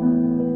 あ。